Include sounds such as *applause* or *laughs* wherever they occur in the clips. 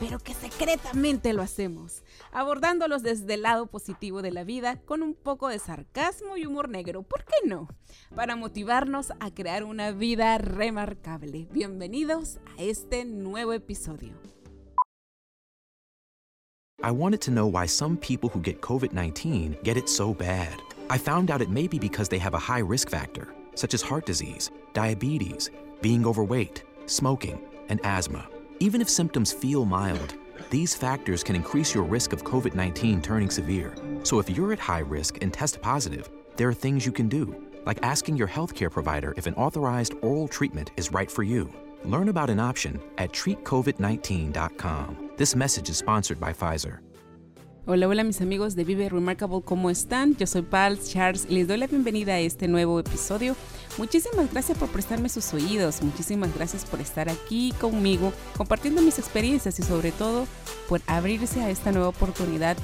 pero que secretamente lo hacemos, abordándolos desde el lado positivo de la vida con un poco de sarcasmo y humor negro, ¿por qué no? Para motivarnos a crear una vida remarcable. Bienvenidos a este nuevo episodio. I wanted to know why some people who get COVID 19 get it so bad. I found out it may be because they have a high risk factor, such as heart disease, diabetes, being overweight, smoking, and asthma. Even if symptoms feel mild, these factors can increase your risk of COVID 19 turning severe. So if you're at high risk and test positive, there are things you can do, like asking your healthcare provider if an authorized oral treatment is right for you. Learn about an option at treatcovid19.com. This message is sponsored by Pfizer. Hola, hola mis amigos de Vive Remarkable, ¿cómo están? Yo soy Pals Charles y les doy la bienvenida a este nuevo episodio. Muchísimas gracias por prestarme sus oídos, muchísimas gracias por estar aquí conmigo, compartiendo mis experiencias y sobre todo por abrirse a esta nueva oportunidad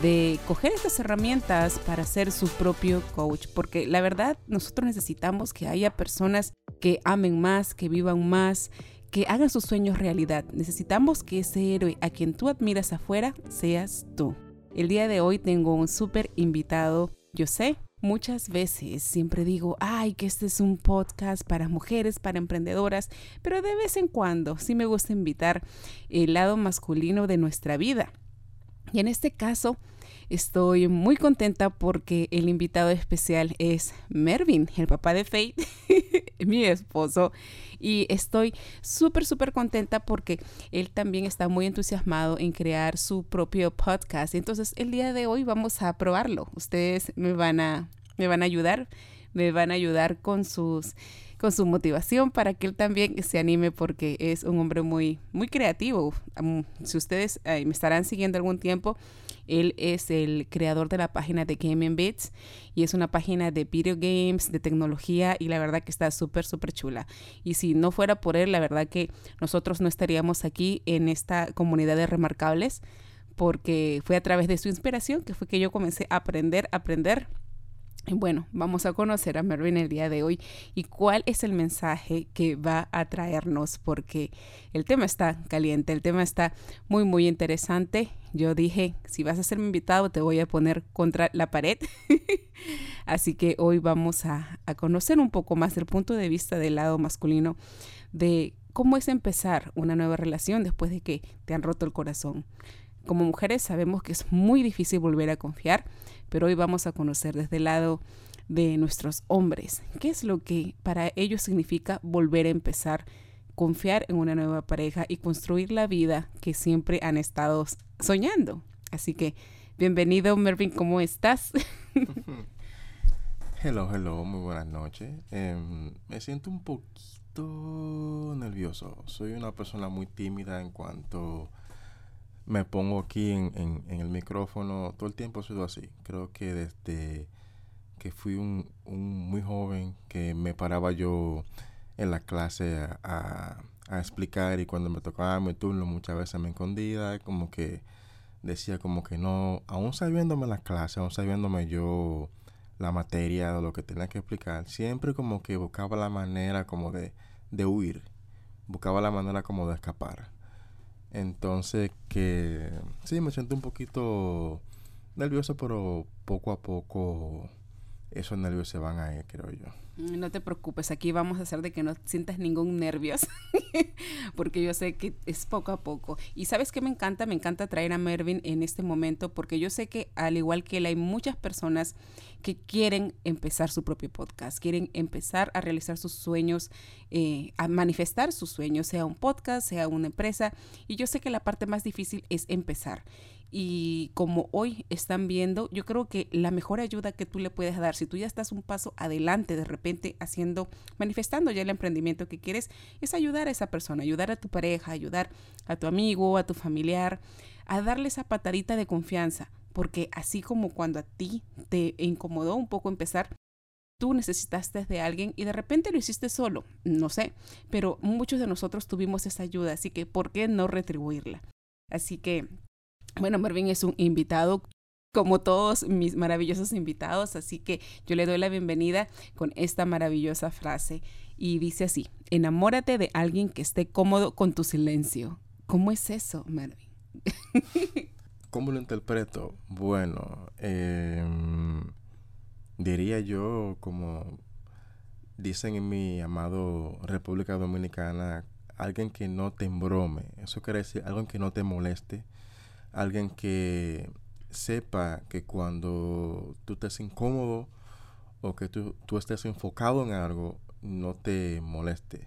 de coger estas herramientas para ser su propio coach, porque la verdad nosotros necesitamos que haya personas que amen más, que vivan más, que hagan sus sueños realidad. Necesitamos que ese héroe a quien tú admiras afuera seas tú. El día de hoy tengo un súper invitado. Yo sé, muchas veces siempre digo, ay, que este es un podcast para mujeres, para emprendedoras, pero de vez en cuando sí me gusta invitar el lado masculino de nuestra vida. Y en este caso, Estoy muy contenta porque el invitado especial es Mervin, el papá de Faith, *laughs* mi esposo. Y estoy súper, súper contenta porque él también está muy entusiasmado en crear su propio podcast. Entonces, el día de hoy vamos a probarlo. Ustedes me van a, me van a ayudar, me van a ayudar con sus con su motivación para que él también se anime porque es un hombre muy muy creativo. si ustedes me estarán siguiendo algún tiempo, él es el creador de la página de Gaming Bits y es una página de video games, de tecnología y la verdad que está súper, súper chula. Y si no fuera por él, la verdad que nosotros no estaríamos aquí en esta comunidad de remarcables porque fue a través de su inspiración que fue que yo comencé a aprender, a aprender bueno, vamos a conocer a Mervin el día de hoy y cuál es el mensaje que va a traernos porque el tema está caliente, el tema está muy, muy interesante. Yo dije, si vas a ser mi invitado, te voy a poner contra la pared. *laughs* Así que hoy vamos a, a conocer un poco más el punto de vista del lado masculino de cómo es empezar una nueva relación después de que te han roto el corazón. Como mujeres sabemos que es muy difícil volver a confiar pero hoy vamos a conocer desde el lado de nuestros hombres qué es lo que para ellos significa volver a empezar, confiar en una nueva pareja y construir la vida que siempre han estado soñando. Así que bienvenido Mervin, ¿cómo estás? *laughs* hello, hello, muy buenas noches. Em, me siento un poquito nervioso. Soy una persona muy tímida en cuanto me pongo aquí en, el micrófono, todo el tiempo he sido así. Creo que desde que fui un, muy joven, que me paraba yo en la clase a, explicar y cuando me tocaba mi turno muchas veces me escondía, como que decía como que no, aún sabiéndome la clase, aún sabiéndome yo la materia o lo que tenía que explicar, siempre como que buscaba la manera como de, de huir, buscaba la manera como de escapar. Entonces que sí, me siento un poquito nervioso, pero poco a poco esos nervios se van a ir, creo yo. Mm, no te preocupes, aquí vamos a hacer de que no sientas ningún nervios, *laughs* porque yo sé que es poco a poco. Y sabes que me encanta, me encanta traer a Mervin en este momento, porque yo sé que al igual que él hay muchas personas que quieren empezar su propio podcast, quieren empezar a realizar sus sueños, eh, a manifestar sus sueños, sea un podcast, sea una empresa. Y yo sé que la parte más difícil es empezar. Y como hoy están viendo, yo creo que la mejor ayuda que tú le puedes dar, si tú ya estás un paso adelante de repente haciendo, manifestando ya el emprendimiento que quieres, es ayudar a esa persona, ayudar a tu pareja, ayudar a tu amigo, a tu familiar, a darle esa patadita de confianza, porque así como cuando a ti te incomodó un poco empezar, tú necesitaste de alguien y de repente lo hiciste solo, no sé, pero muchos de nosotros tuvimos esa ayuda, así que ¿por qué no retribuirla? Así que bueno, Marvin es un invitado como todos mis maravillosos invitados, así que yo le doy la bienvenida con esta maravillosa frase y dice así, enamórate de alguien que esté cómodo con tu silencio. ¿Cómo es eso, Marvin? *laughs* ¿Cómo lo interpreto? Bueno, em, diría yo como dicen en mi amado República Dominicana, alguien que no te embrome. Eso quiere decir alguien que no te moleste alguien que sepa que cuando tú estés incómodo o que tú, estés enfocado en algo, no te moleste.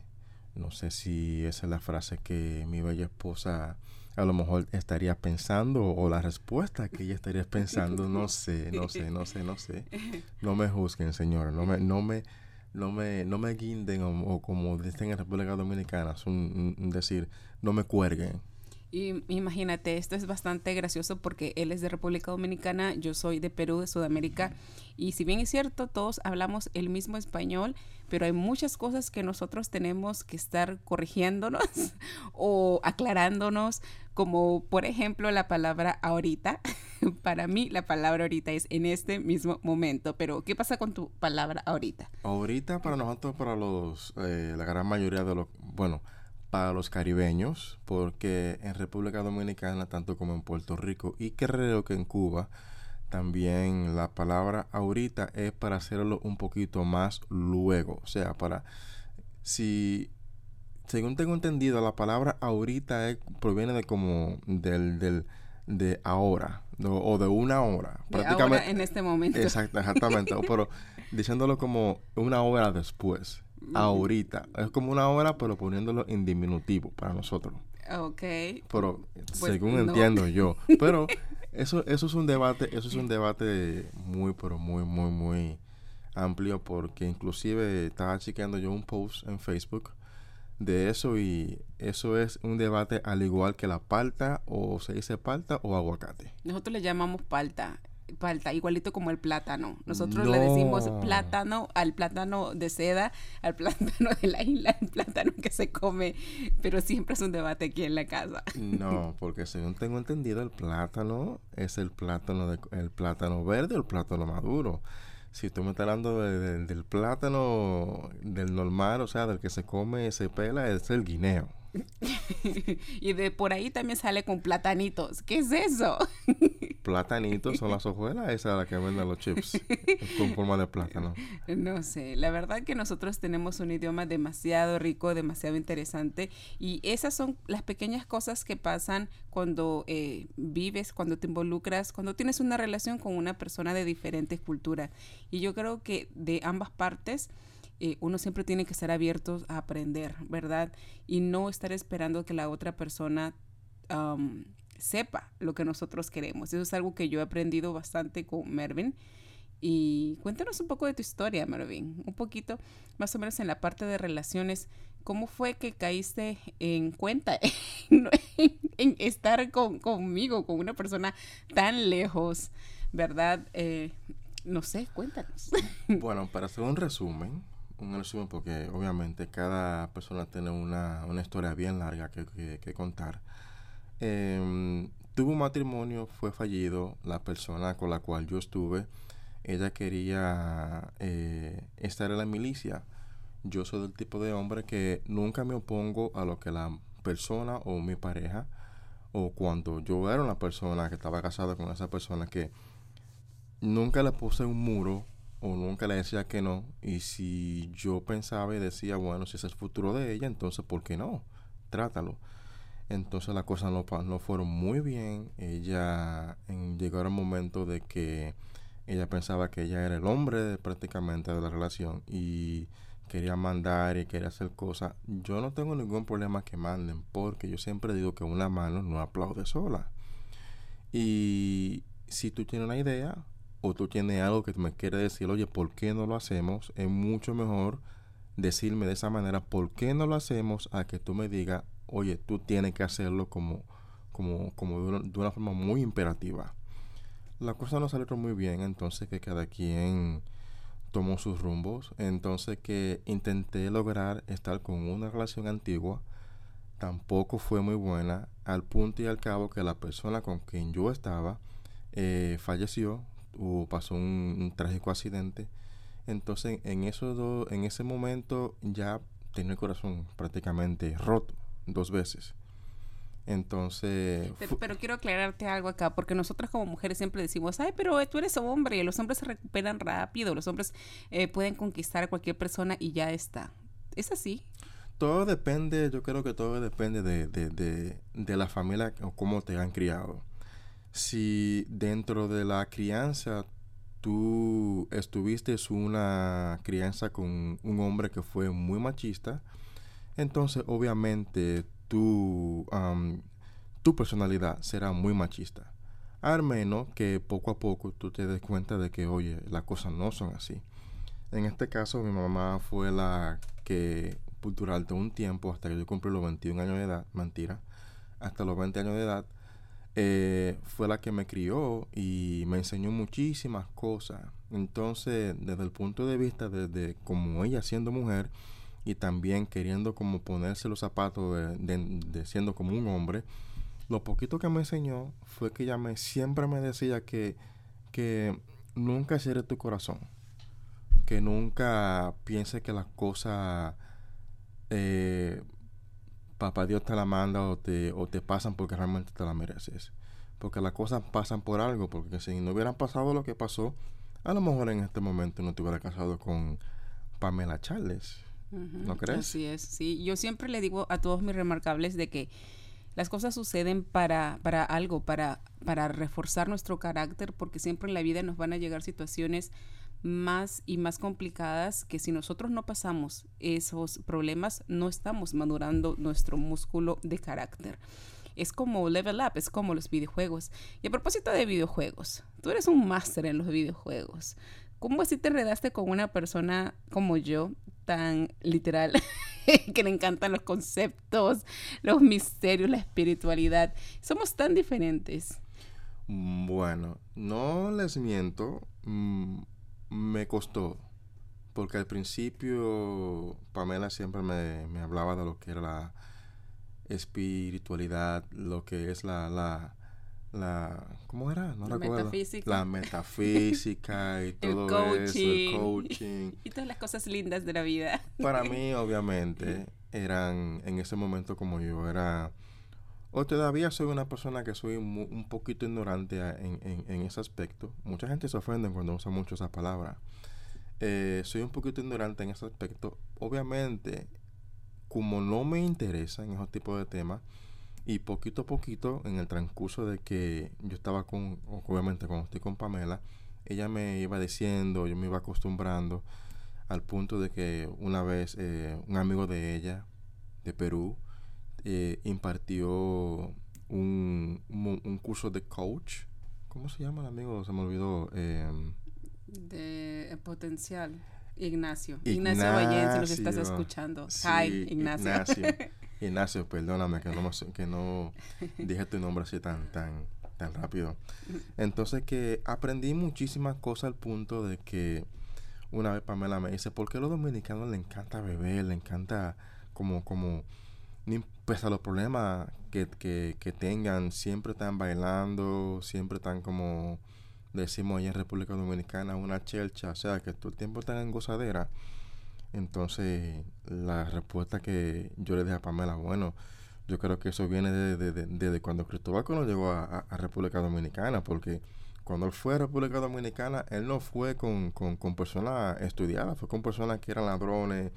No sé si esa es la frase que mi bella esposa a lo mejor estaría pensando o la respuesta que ella estaría pensando. No sé, no sé, no sé, no sé. No me juzguen, señora. No me, no me, no me, no me guinden o, como dicen en República Dominicana, es un decir, no me cuerguen. Y imagínate, esto es bastante gracioso porque él es de República Dominicana, yo soy de Perú, de Sudamérica, y si bien es cierto, todos hablamos el mismo español, pero hay muchas cosas que nosotros tenemos que estar corrigiéndonos *laughs* o aclarándonos, como por ejemplo la palabra ahorita. *laughs* Para mí la palabra ahorita es en este mismo momento, pero ¿qué pasa con tu palabra ahorita? Ahorita para nosotros, para los, eh, la gran mayoría de los, bueno, para los caribeños, porque en República Dominicana, tanto como en Puerto Rico y creo que en Cuba, también la palabra ahorita es para hacerlo un poquito más luego. O sea, para si según tengo entendido, la palabra ahorita proviene de como del, del de ahora o de una hora. prácticamente en este momento. exactamente. pero *laughs* diciéndolo como una hora después ahorita. Es como una hora, pero poniéndolo en diminutivo para nosotros. Ok. Pero pues, según entiendo yo. *laughs* Pero eso, eso es un debate, eso es un debate muy, pero muy, muy, muy amplio porque inclusive estaba chequeando yo un post en Facebook de eso y eso es un debate al igual que la palta o se dice palta o aguacate. Nosotros le llamamos palta palta, igualito como el plátano. Nosotros le decimos plátano al plátano de seda, al plátano de la isla, al plátano que se come, pero siempre es un debate aquí en la casa. No, porque según tengo entendido, el plátano es el plátano, de, el plátano verde o el plátano maduro. Si tú me estás hablando del plátano del normal, o sea, del que se come, se pela, es el guineo. *laughs* y de por ahí también sale con platanitos. ¿Qué es eso? *laughs* platanitos son las hojuelas, esa es la que venden los chips con forma de plátano. No sé, la verdad que nosotros tenemos un idioma demasiado rico, demasiado interesante y esas son las pequeñas cosas que pasan cuando eh, vives, cuando te involucras, cuando tienes una relación con una persona de diferentes culturas. Y yo creo que de ambas partes eh, uno siempre tiene que estar abierto a aprender, ¿verdad? Y no estar esperando que la otra persona sepa lo que nosotros queremos. Eso es algo que yo he aprendido bastante con Mervin. Y cuéntanos un poco de tu historia, Mervin. Un poquito, más o menos en la parte de relaciones. ¿Cómo fue que caíste en cuenta *laughs* en, estar conmigo, con una persona tan lejos, verdad? Eh, no sé, cuéntanos. *laughs* Bueno, para hacer un resumen, un resumen porque obviamente cada persona tiene una, historia bien larga que, contar. Eh, tuve un matrimonio, fue fallido, la persona con la cual yo estuve, ella quería eh, estar en la milicia. Yo soy del tipo de hombre que nunca me opongo a lo que la persona o mi pareja, o cuando yo era una persona que estaba casada con esa persona, que nunca le puse un muro o nunca le decía que no. Y si yo pensaba y decía, bueno, si es el futuro de ella, entonces ¿por qué no? Trátalo. Entonces las cosas no, no fueron muy bien. Ella en, llegó el momento de que ella pensaba que ella era el hombre prácticamente de la relación y quería mandar y quería hacer cosas. Yo no tengo ningún problema que manden porque yo siempre digo que una mano no aplaude sola. Y si tú tienes una idea o tú tienes algo que me quiere decir, oye, ¿por qué no lo hacemos? Es mucho mejor decirme de esa manera, ¿por qué no lo hacemos? A que tú me digas, oye, tú tienes que hacerlo como, como, como de, una, forma muy imperativa. La cosa no salió muy bien, entonces que cada quien tomó sus rumbos. Entonces que intenté lograr estar con una relación antigua. Tampoco fue muy buena. Al punto y al cabo que la persona con quien yo estaba eh, falleció o pasó un, trágico accidente. Entonces en, eso en ese momento ya tenía el corazón prácticamente roto dos veces. Entonces... Pero, quiero aclararte algo acá, porque nosotras como mujeres siempre decimos, ay, pero tú eres hombre, los hombres se recuperan rápido, los hombres eh, pueden conquistar a cualquier persona y ya está. ¿Es así? Todo depende, yo creo que todo depende de, de, de la familia o cómo te han criado. Si dentro de la crianza tú estuviste una crianza con un hombre que fue muy machista, entonces obviamente tu, tu personalidad será muy machista. Al menos que poco a poco tú te des cuenta de que, oye, las cosas no son así. En este caso, mi mamá fue la que durante un tiempo, hasta que yo cumplí los 21 años de edad, mentira, hasta los 20 años de edad, eh, fue la que me crió y me enseñó muchísimas cosas. Entonces, desde el punto de vista de como ella siendo mujer, y también queriendo como ponerse los zapatos de, siendo como un hombre, lo poquito que me enseñó fue que ella me, siempre me decía que, que nunca cierre tu corazón, que nunca piense que las cosas eh, papá Dios te la manda o te, o te pasan porque realmente te la mereces. Porque las cosas pasan por algo, porque si no hubieran pasado lo que pasó, a lo mejor en este momento no te hubiera casado con Pamela Charles. ¿No crees? Así es, sí. Yo siempre le digo a todos mis remarcables de que las cosas suceden para, para algo, para, para reforzar nuestro carácter, porque siempre en la vida nos van a llegar situaciones más y más complicadas que si nosotros no pasamos esos problemas, no estamos madurando nuestro músculo de carácter. Es como level up, es como los videojuegos. Y a propósito de videojuegos, tú eres un máster en los videojuegos. ¿Cómo así te enredaste con una persona como yo, tan literal, *laughs* que le encantan los conceptos, los misterios, la espiritualidad? Somos tan diferentes. Bueno, no les miento, mm, me costó, porque al principio Pamela siempre me, me, hablaba de lo que era la espiritualidad, lo que es la, la la ¿cómo era? No la metafísica. La metafísica *laughs* y todo eso, el coaching. *laughs* y todas las cosas lindas de la vida. Para mí, *laughs* obviamente, eran en ese momento como yo era o todavía soy una persona que soy un poquito ignorante en, en, ese aspecto. Mucha gente se ofende cuando usa mucho esa palabra. Eh, soy un poquito ignorante en ese aspecto. Obviamente, como no me interesa en esos tipos de temas, y poquito a poquito, en el transcurso de que yo estaba con, obviamente cuando estoy con Pamela, ella me iba diciendo, yo me iba acostumbrando al punto de que una vez eh, un amigo de ella, de Perú, eh, impartió un, un, curso de coach. ¿Cómo se llama el amigo? Se me olvidó. Em, de potencial. Ignacio. Ignacio, Ignacio si nos estás escuchando. Hi, Ignacio. Ignacio. *laughs* Ignacio, perdóname que no, que no dije tu nombre así tan, tan, tan rápido. Entonces que aprendí muchísimas cosas al punto de que una vez Pamela me dice, ¿por qué a los dominicanos le encanta beber? Le encanta como, como, pese a los problemas que, que, que tengan, siempre están bailando, siempre están como decimos allá en República Dominicana, una chelcha, o sea, que todo el tiempo están en gozadera. Entonces, la respuesta que yo le dije a Pamela, bueno, yo creo que eso viene desde de, de, cuando Cristóbal Colón llegó a, República Dominicana, porque cuando él fue a República Dominicana, él no fue con, con, con personas estudiadas, fue con personas que eran ladrones,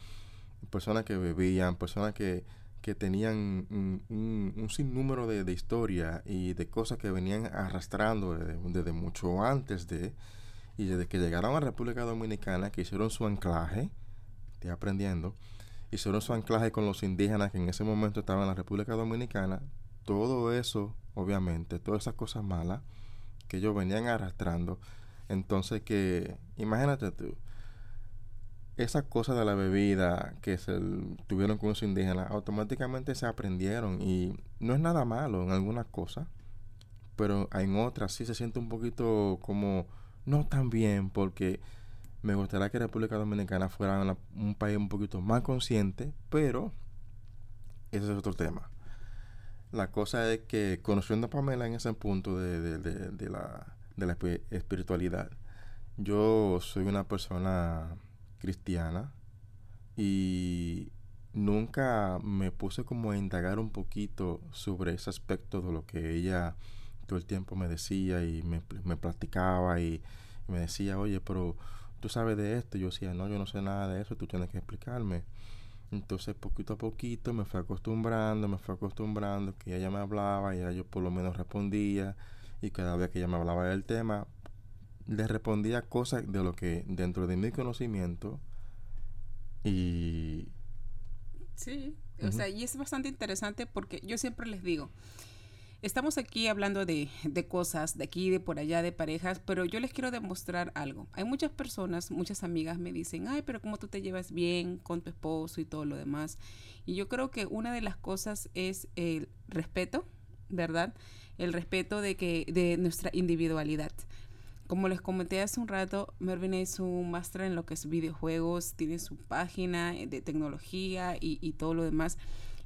personas que bebían, personas que, que tenían un, sinnúmero de, de historias y de cosas que venían arrastrando desde, mucho antes de Y desde que llegaron a República Dominicana, que hicieron su anclaje, estoy aprendiendo, hicieron su anclaje con los indígenas que en ese momento estaban en la República Dominicana, todo eso, obviamente, todas esas cosas malas que ellos venían arrastrando, entonces que, imagínate tú, esas cosas de la bebida que se tuvieron con los indígenas, automáticamente se aprendieron y no es nada malo en algunas cosas, pero en otras sí se siente un poquito como no tan bien porque me gustaría que República Dominicana fuera un país un poquito más consciente, pero ese es otro tema. La cosa es que conociendo a Pamela en ese punto de, de la, de la espiritualidad, yo soy una persona cristiana y nunca me puse como a indagar un poquito sobre ese aspecto de lo que ella todo el tiempo me decía y me, me platicaba y, me decía, oye, pero tú sabes de esto. yo decía, no, yo no sé nada de eso, tú tienes que explicarme. Entonces, poquito a poquito me fue acostumbrando, me fue acostumbrando que ella me hablaba y yo por lo menos respondía. Y cada vez que ella me hablaba del tema, le respondía cosas de lo que dentro de mi conocimiento y... Sí, o sea, y es bastante interesante porque yo siempre les digo, estamos aquí hablando de, de, cosas, de aquí, de por allá, de parejas, pero yo les quiero demostrar algo. Hay muchas personas, muchas amigas me dicen, ay, pero ¿cómo tú te llevas bien con tu esposo y todo lo demás? Y yo creo que una de las cosas es el respeto, ¿verdad? El respeto de, que, de nuestra individualidad. Como les comenté hace un rato, Mervin es un máster en lo que es videojuegos, tiene su página de tecnología y, todo lo demás.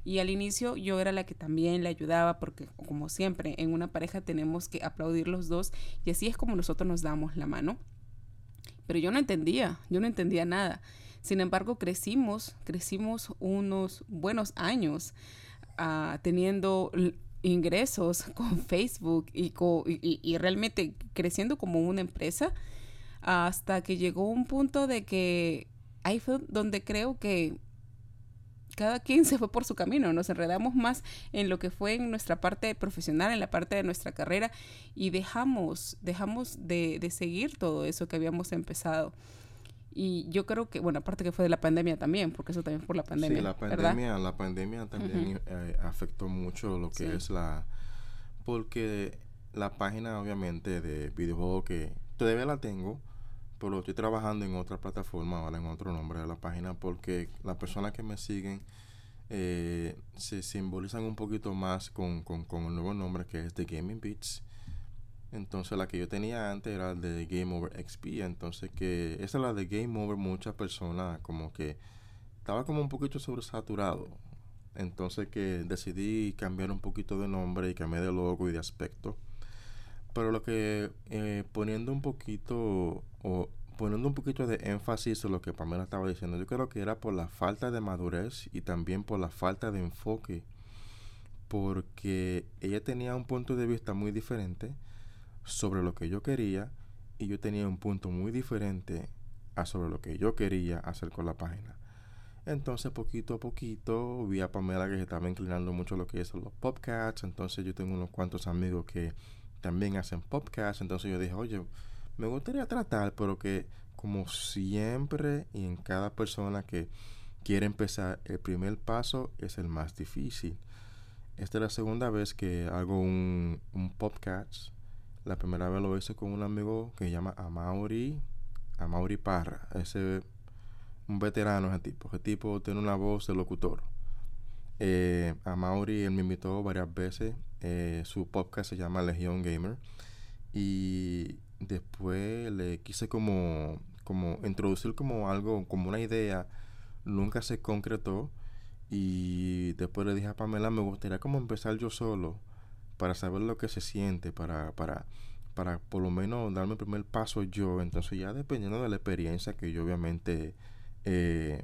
Y al inicio yo era la que también le ayudaba porque como siempre en una pareja tenemos que aplaudir los dos y así es como nosotros nos damos la mano. Pero yo no entendía, yo no entendía nada. Sin embargo, crecimos, crecimos unos buenos años uh, teniendo ingresos *laughs* con Facebook y, y, realmente creciendo como una empresa hasta que llegó un punto de que ahí fue donde creo que cada quien se fue por su camino, nos enredamos más en lo que fue en nuestra parte profesional, en la parte de nuestra carrera y dejamos, dejamos de, de seguir todo eso que habíamos empezado. Y yo creo que, bueno, aparte que fue de la pandemia también, porque eso también fue por la pandemia. Sí, la pandemia, la pandemia también eh, afectó mucho lo que es la... Porque la página, obviamente, de videojuegos que todavía la tengo, pero estoy trabajando en otra plataforma, ahora en otro nombre de la página, porque las personas que me siguen eh, se simbolizan un poquito más con, con, con el nuevo nombre que es The Gaming Beats entonces la que yo tenía antes era de Game Over XP. Entonces que esa es la de Game Over muchas personas como que estaba como un poquito sobresaturado. Entonces que decidí cambiar un poquito de nombre y cambiar de logo y de aspecto. Pero lo que eh, poniendo un poquito o poniendo un poquito de énfasis en lo que Pamela estaba diciendo, yo creo que era por la falta de madurez y también por la falta de enfoque. Porque ella tenía un punto de vista muy diferente sobre lo que yo quería y yo tenía un punto muy diferente a sobre lo que yo quería hacer con la página. Entonces, poquito a poquito, vi a Pamela que se estaba inclinando mucho lo que es los podcasts. Entonces, yo tengo unos cuantos amigos que también hacen podcasts. Entonces, yo dije, oye, me gustaría tratar, pero que como siempre y en cada persona que quiere empezar, el primer paso es el más difícil. Esta es la segunda vez que hago un, un podcast la primera vez lo hice con un amigo que se llama Amaury, Amaury Parra. Ese un veterano ese tipo. Ese tipo tiene una voz de locutor. Eh, él me invitó varias veces. Eh, su podcast se llama Legion Gamer. Y después le quise como, como introducir como algo, como una idea. Nunca se concretó. Y después le dije a Pamela, me gustaría como empezar yo solo para saber lo que se siente, para, para, para por lo menos darme el primer paso yo. Entonces ya dependiendo de la experiencia que yo obviamente eh,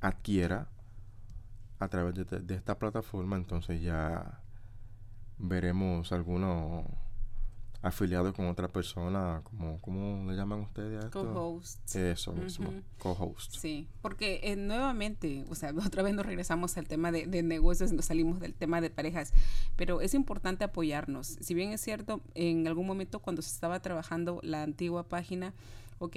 adquiera a través de, esta plataforma, entonces ya veremos algunos afiliado con otra persona, como, ¿cómo le llaman ustedes a esto? Co-host. Eso mismo, co-host. Sí, porque eh, nuevamente, o sea, *laughs* otra vez nos regresamos al tema de, de, negocios, nos salimos del tema de parejas, pero es importante apoyarnos. Si bien es cierto, en algún momento cuando se estaba trabajando la antigua página, ok,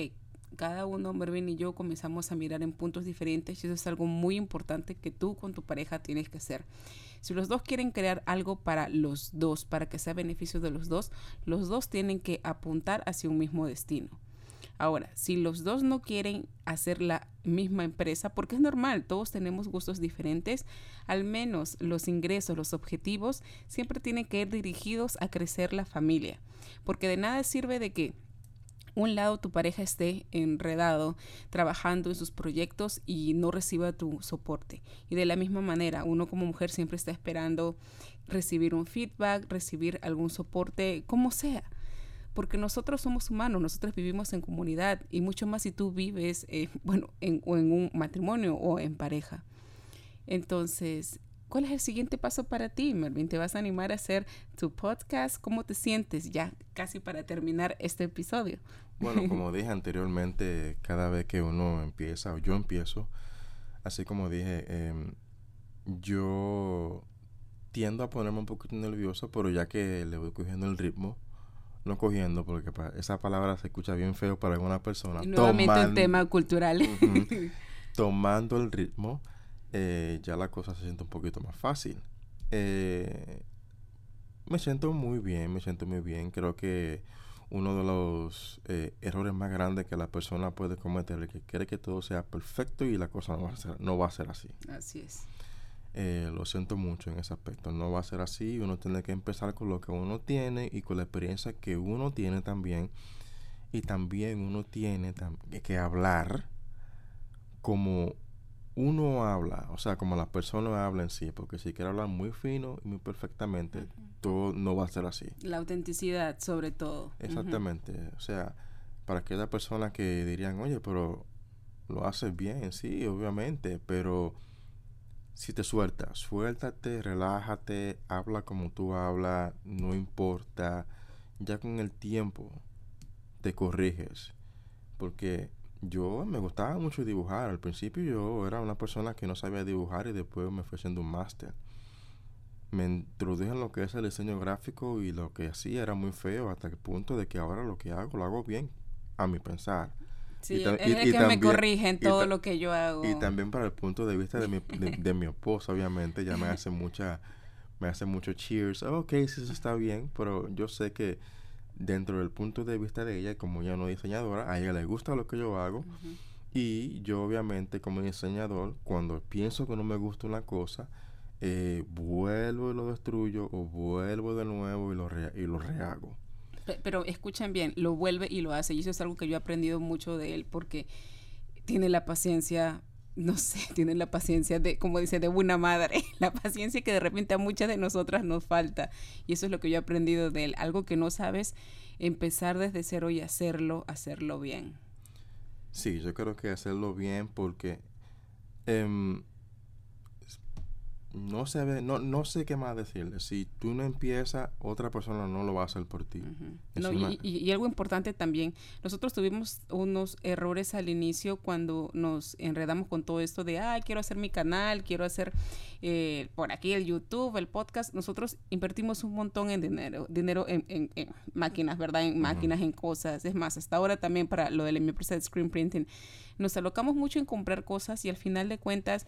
cada uno, Mervin y yo, comenzamos a mirar en puntos diferentes y eso es algo muy importante que tú con tu pareja tienes que hacer. Si los dos quieren crear algo para los dos, para que sea beneficio de los dos, los dos tienen que apuntar hacia un mismo destino. Ahora, si los dos no quieren hacer la misma empresa, porque es normal, todos tenemos gustos diferentes, al menos los ingresos, los objetivos, siempre tienen que ir dirigidos a crecer la familia. Porque de nada sirve de que un lado tu pareja esté enredado trabajando en sus proyectos y no reciba tu soporte. Y de la misma manera, uno como mujer siempre está esperando recibir un feedback, recibir algún soporte, como sea. Porque nosotros somos humanos, nosotros vivimos en comunidad y mucho más si tú vives, eh, *laughs* bueno, en, un matrimonio o en pareja. Entonces, ¿Cuál es el siguiente paso para ti, Mervin? ¿Te vas a animar a hacer tu podcast? ¿Cómo te sientes ya casi para terminar este episodio? Bueno, *laughs* como dije anteriormente, cada vez que uno empieza, o yo empiezo, así como dije, em, yo tiendo a ponerme un poquito nervioso, pero ya que le voy cogiendo el ritmo, no cogiendo, porque esa palabra se escucha bien feo para alguna persona. nuevamente un tema cultural. *laughs* tomando el ritmo, eh, ya la cosa se siente un poquito más fácil. Eh, me siento muy bien, me siento muy bien. Creo que uno de los eh, errores más grandes que la persona puede cometer es que quiere que todo sea perfecto y la cosa no va a ser, no va a ser así. Así es. lo siento mucho en ese aspecto. No va a ser así. Uno tiene que empezar con lo que uno tiene y con la experiencia que uno tiene también. Y también uno tiene que hablar como uno habla, o sea, como las personas hablan sí, porque si quiere hablar muy fino y muy perfectamente, todo no va a ser así. La autenticidad, sobre todo. Exactamente. O sea, para aquellas personas que dirían, oye, pero lo haces bien, sí, obviamente, pero si te sueltas, suéltate, relájate, habla como tú hablas, no importa, ya con el tiempo te corriges, porque yo me gustaba mucho dibujar. Al principio yo era una persona que no sabía dibujar y después me fui haciendo un máster. Me introduje en lo que es el diseño gráfico y lo que hacía era muy feo hasta el punto de que ahora lo que hago lo hago bien, a mi pensar. Sí, y, es el que me corrige en todo lo que yo hago. Y también para el punto de vista de mi, de, mi esposa, obviamente, ya me hace mucha, me hace mucho cheers. ok, sí, eso está bien, pero yo sé que dentro del punto de vista de ella, como ella no es diseñadora, a ella le gusta lo que yo hago. Y yo obviamente como diseñador, cuando pienso que no me gusta una cosa, eh, vuelvo y lo destruyo o vuelvo de nuevo y lo, y lo rehago. Pero escuchen bien, lo vuelve y lo hace. Y eso es algo que yo he aprendido mucho de él porque tiene la paciencia no sé, *laughs* tienen la paciencia de, como dice, de buena madre, *laughs* la paciencia que de repente a muchas de nosotras nos falta. Y eso es lo que yo he aprendido de él. Algo que no sabes, empezar desde cero y hacerlo, hacerlo bien. Sí, yo creo que hacerlo bien porque em, no se ve, no, no sé qué más decirle. Si tú no empiezas, otra persona no lo va a hacer por ti. y, algo importante también, nosotros tuvimos unos errores al inicio cuando nos enredamos con todo esto de, ah, quiero hacer mi canal, quiero hacer eh, por aquí el YouTube, el podcast. Nosotros invertimos un montón en dinero, dinero en, máquinas, ¿verdad? En máquinas, en cosas. Es más, hasta ahora también para lo de la empresa de screen printing, nos alocamos mucho en comprar cosas y al final de cuentas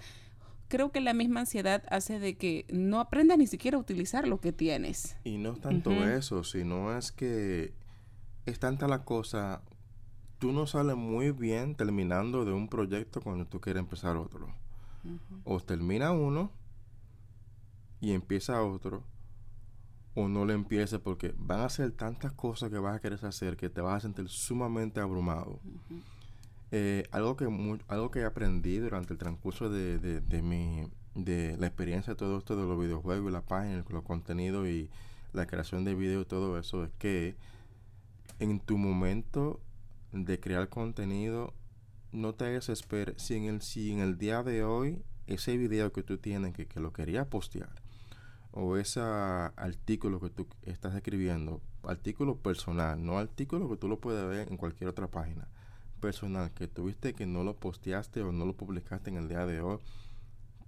creo que la misma ansiedad hace de que no aprendas ni siquiera a utilizar lo que tienes. Y no es tanto eso, sino es que es tanta la cosa, tú no sales muy bien terminando de un proyecto cuando tú quieres empezar otro. O termina uno y empieza otro, o no le empieces porque van a ser tantas cosas que vas a querer hacer que te vas a sentir sumamente abrumado. Eh, algo, que algo que aprendí durante el transcurso de, de, mi, de la experiencia de todo esto de los videojuegos y la página, los contenidos y la creación de video y todo eso es que en tu momento de crear contenido no te desesperes si en el, si en el día de hoy ese video que tú tienes que, que lo querías postear o ese artículo que tú estás escribiendo, artículo personal, no artículo que tú lo puedes ver en cualquier otra página, personal que tuviste que no lo posteaste o no lo publicaste en el día de hoy,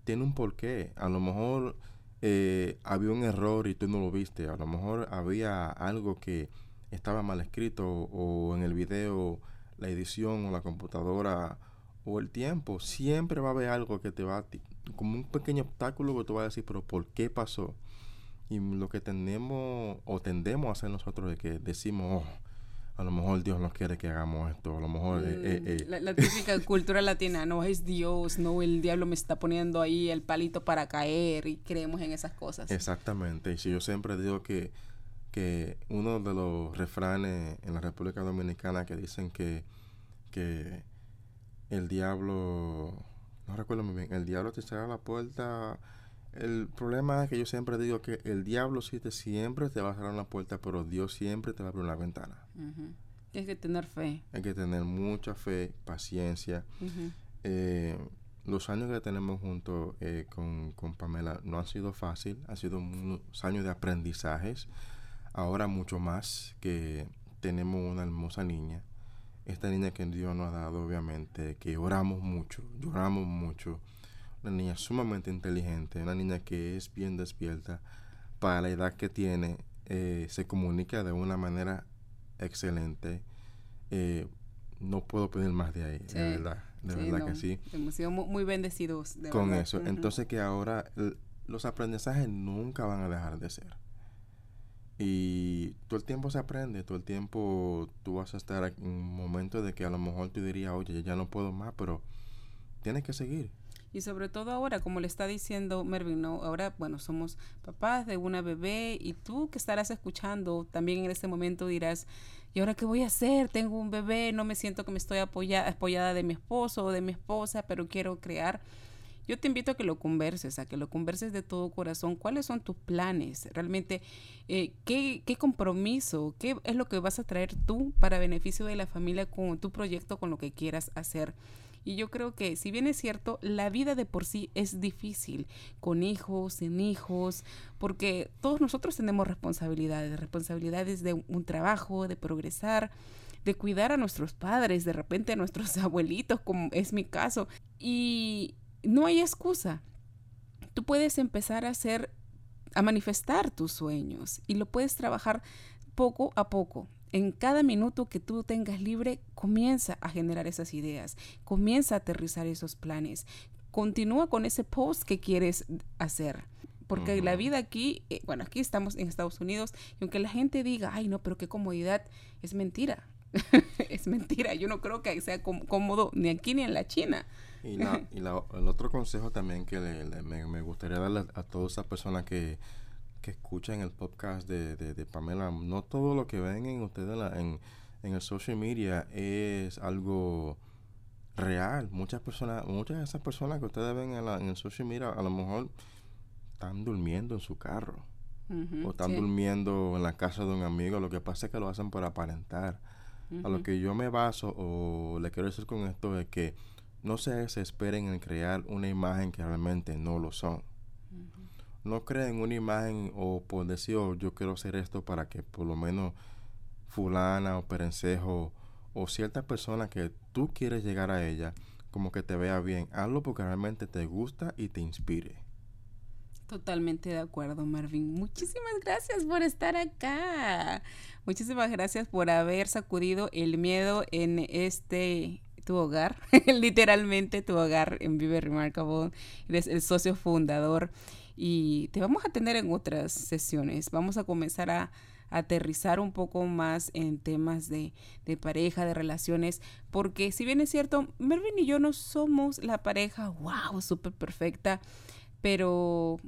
tiene un porqué. A lo mejor eh, había un error y tú no lo viste, a lo mejor había algo que estaba mal escrito o en el video la edición o la computadora o el tiempo, siempre va a haber algo que te va a, como un pequeño obstáculo que tú vas a decir, pero ¿por qué pasó? Y lo que tenemos o tendemos a hacer nosotros es que decimos, oh, a lo mejor Dios no quiere que hagamos esto, a lo mejor... Eh, eh, Mm, eh". La, la típica *laughs* cultura latina, no es Dios, no, el diablo me está poniendo ahí el palito para caer y creemos en esas cosas. Exactamente. Y si yo siempre digo que, que uno de los refranes en la República Dominicana que dicen que, que el diablo, no recuerdo muy bien, el diablo te cerra la puerta. El problema es que yo siempre digo que el diablo te siempre te va a cerrar una puerta, pero Dios siempre te va a abrir una ventana. Ujú. Tienes que tener fe. Hay que tener mucha fe, paciencia. Eh, los años que tenemos juntos eh, con, con Pamela no han sido fácil, han sido unos años de aprendizajes. Ahora mucho más que tenemos una hermosa niña. Esta niña que Dios nos ha dado, obviamente, que oramos mucho, lloramos mucho. Una niña sumamente inteligente, una niña que es bien despierta. Para la edad que tiene, eh, se comunica de una manera excelente. Eh, no puedo pedir más de ahí, Sí, de verdad, de Sí, verdad no, que sí Hemos sido mu- muy, bendecidos. de con verdad. eso. Entonces que ahora los aprendizajes nunca van a dejar de ser. Y todo el tiempo se aprende, todo el tiempo tú vas a estar en un momento de que a lo mejor tú dirías, oye, ya no puedo más, pero tienes que seguir. Y sobre todo ahora, como le está diciendo Mervin, ¿no? ahora, bueno, somos papás de una bebé y tú que estarás escuchando también en este momento dirás, ¿y ahora qué voy a hacer? Tengo un bebé, no me siento que me estoy apoyada, apoyada de mi esposo o de mi esposa, pero quiero crear. Yo te invito a que lo converses, a que lo converses de todo corazón. ¿Cuáles son tus planes? Realmente, eh, ¿qué, ¿qué compromiso? ¿Qué es lo que vas a traer tú para beneficio de la familia con tu proyecto, con lo que quieras hacer? Y yo creo que si bien es cierto, la vida de por sí es difícil, con hijos, sin hijos, porque todos nosotros tenemos responsabilidades, responsabilidades de un trabajo, de progresar, de cuidar a nuestros padres, de repente a nuestros *laughs* abuelitos, como es mi caso. Y no hay excusa. Tú puedes empezar a hacer, a manifestar tus sueños y lo puedes trabajar poco a poco. En cada minuto que tú tengas libre, comienza a generar esas ideas, comienza a aterrizar esos planes, continúa con ese post que quieres hacer. Porque la vida aquí, eh, bueno, aquí estamos en Estados Unidos y aunque la gente diga, ay, no, pero qué comodidad, es mentira. *laughs* es mentira. Yo no creo que sea cómodo ni aquí ni en la China. Y, la, y la- el otro consejo también que le- le- me, me gustaría darle a, a todas esas personas que, que escuchan el podcast de, de- de Pamela, no todo lo que ven en ustedes en, la- en, en el social media es algo real. Muchas personas, muchas de esas personas que ustedes ven en, la- en el social media a lo mejor están durmiendo en su carro o están sí. durmiendo en la casa de un amigo. Lo que pasa es que lo hacen por aparentar. A lo que yo me baso o le quiero decir con esto es que no se desesperen en crear una imagen que realmente no lo son. No creen una imagen o por decir, "Oh, yo quiero hacer esto para que por lo menos fulana o perencejo o cierta persona que tú quieres llegar a ella como que te vea bien. Hazlo porque realmente te gusta y te inspire. Totalmente de acuerdo, Marvin. Muchísimas gracias por estar acá. Muchísimas gracias por haber sacudido el miedo en este tu hogar, *laughs* literalmente tu hogar en Vive Remarkable. Eres el socio fundador y te vamos a tener en otras sesiones. Vamos a comenzar a, a aterrizar un poco más en temas de, de pareja, de relaciones, porque si bien es cierto, Mervin y yo no somos la pareja, wow, súper perfecta, pero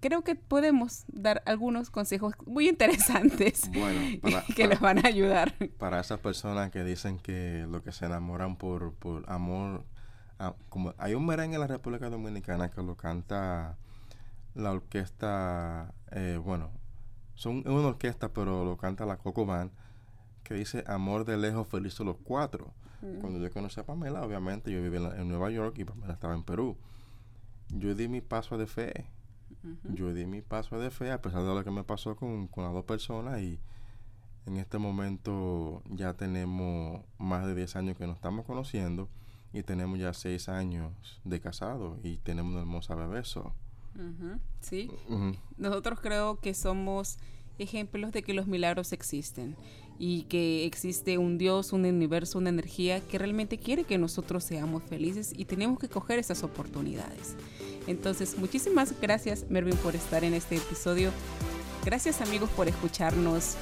creo que podemos dar algunos consejos muy interesantes *laughs* Bueno, *laughs* para, que para- les van a ayudar. para esas personas que dicen que lo que se enamoran por, por amor, ah, como hay un merengue en la República Dominicana que lo canta la orquesta, eh, bueno, son es una orquesta pero lo canta la Coco Band, que dice amor de lejos felices los cuatro. Cuando yo conocí a Pamela, obviamente yo vivía en, la- en Nueva York y Pamela estaba en Perú. Yo di mi paso de fe Yo di mi paso de fe a pesar de lo que me pasó con, con las dos personas y en este momento ya tenemos más de 10 años que nos estamos conociendo y tenemos ya 6 años de casado y tenemos una hermosa bebé. Sí. Nosotros creo que somos ejemplos de que los milagros existen y que existe un Dios, un universo, una energía que realmente quiere que nosotros seamos felices y tenemos que coger esas oportunidades. Entonces, muchísimas gracias Mervin por estar en este episodio. Gracias amigos por escucharnos.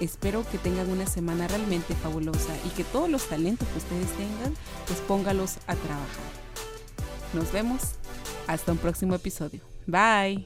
Espero que tengan una semana realmente fabulosa y que todos los talentos que ustedes tengan, pues póngalos a trabajar. Nos vemos hasta un próximo episodio. Bye.